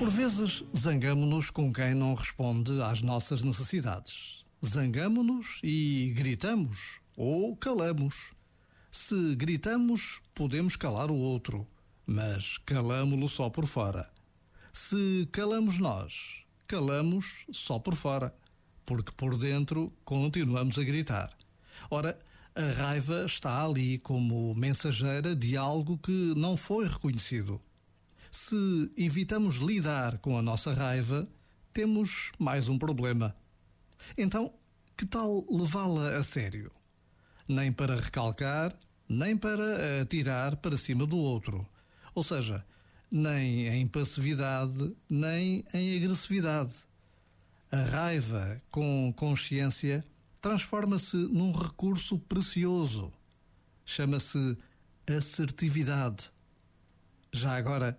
Por vezes, zangamo-nos com quem não responde às nossas necessidades. Zangamo-nos e gritamos ou calamos. Se gritamos, podemos calar o outro, mas calamo-lo só por fora. Se calamos nós, calamos só por fora, porque por dentro continuamos a gritar. Ora, a raiva está ali como mensageira de algo que não foi reconhecido. Se evitamos lidar com a nossa raiva, temos mais um problema. Então, que tal levá-la a sério? Nem para recalcar, nem para atirar para cima do outro. Ou seja, nem em passividade, nem em agressividade. A raiva com consciência transforma-se num recurso precioso. Chama-se assertividade. Já agora,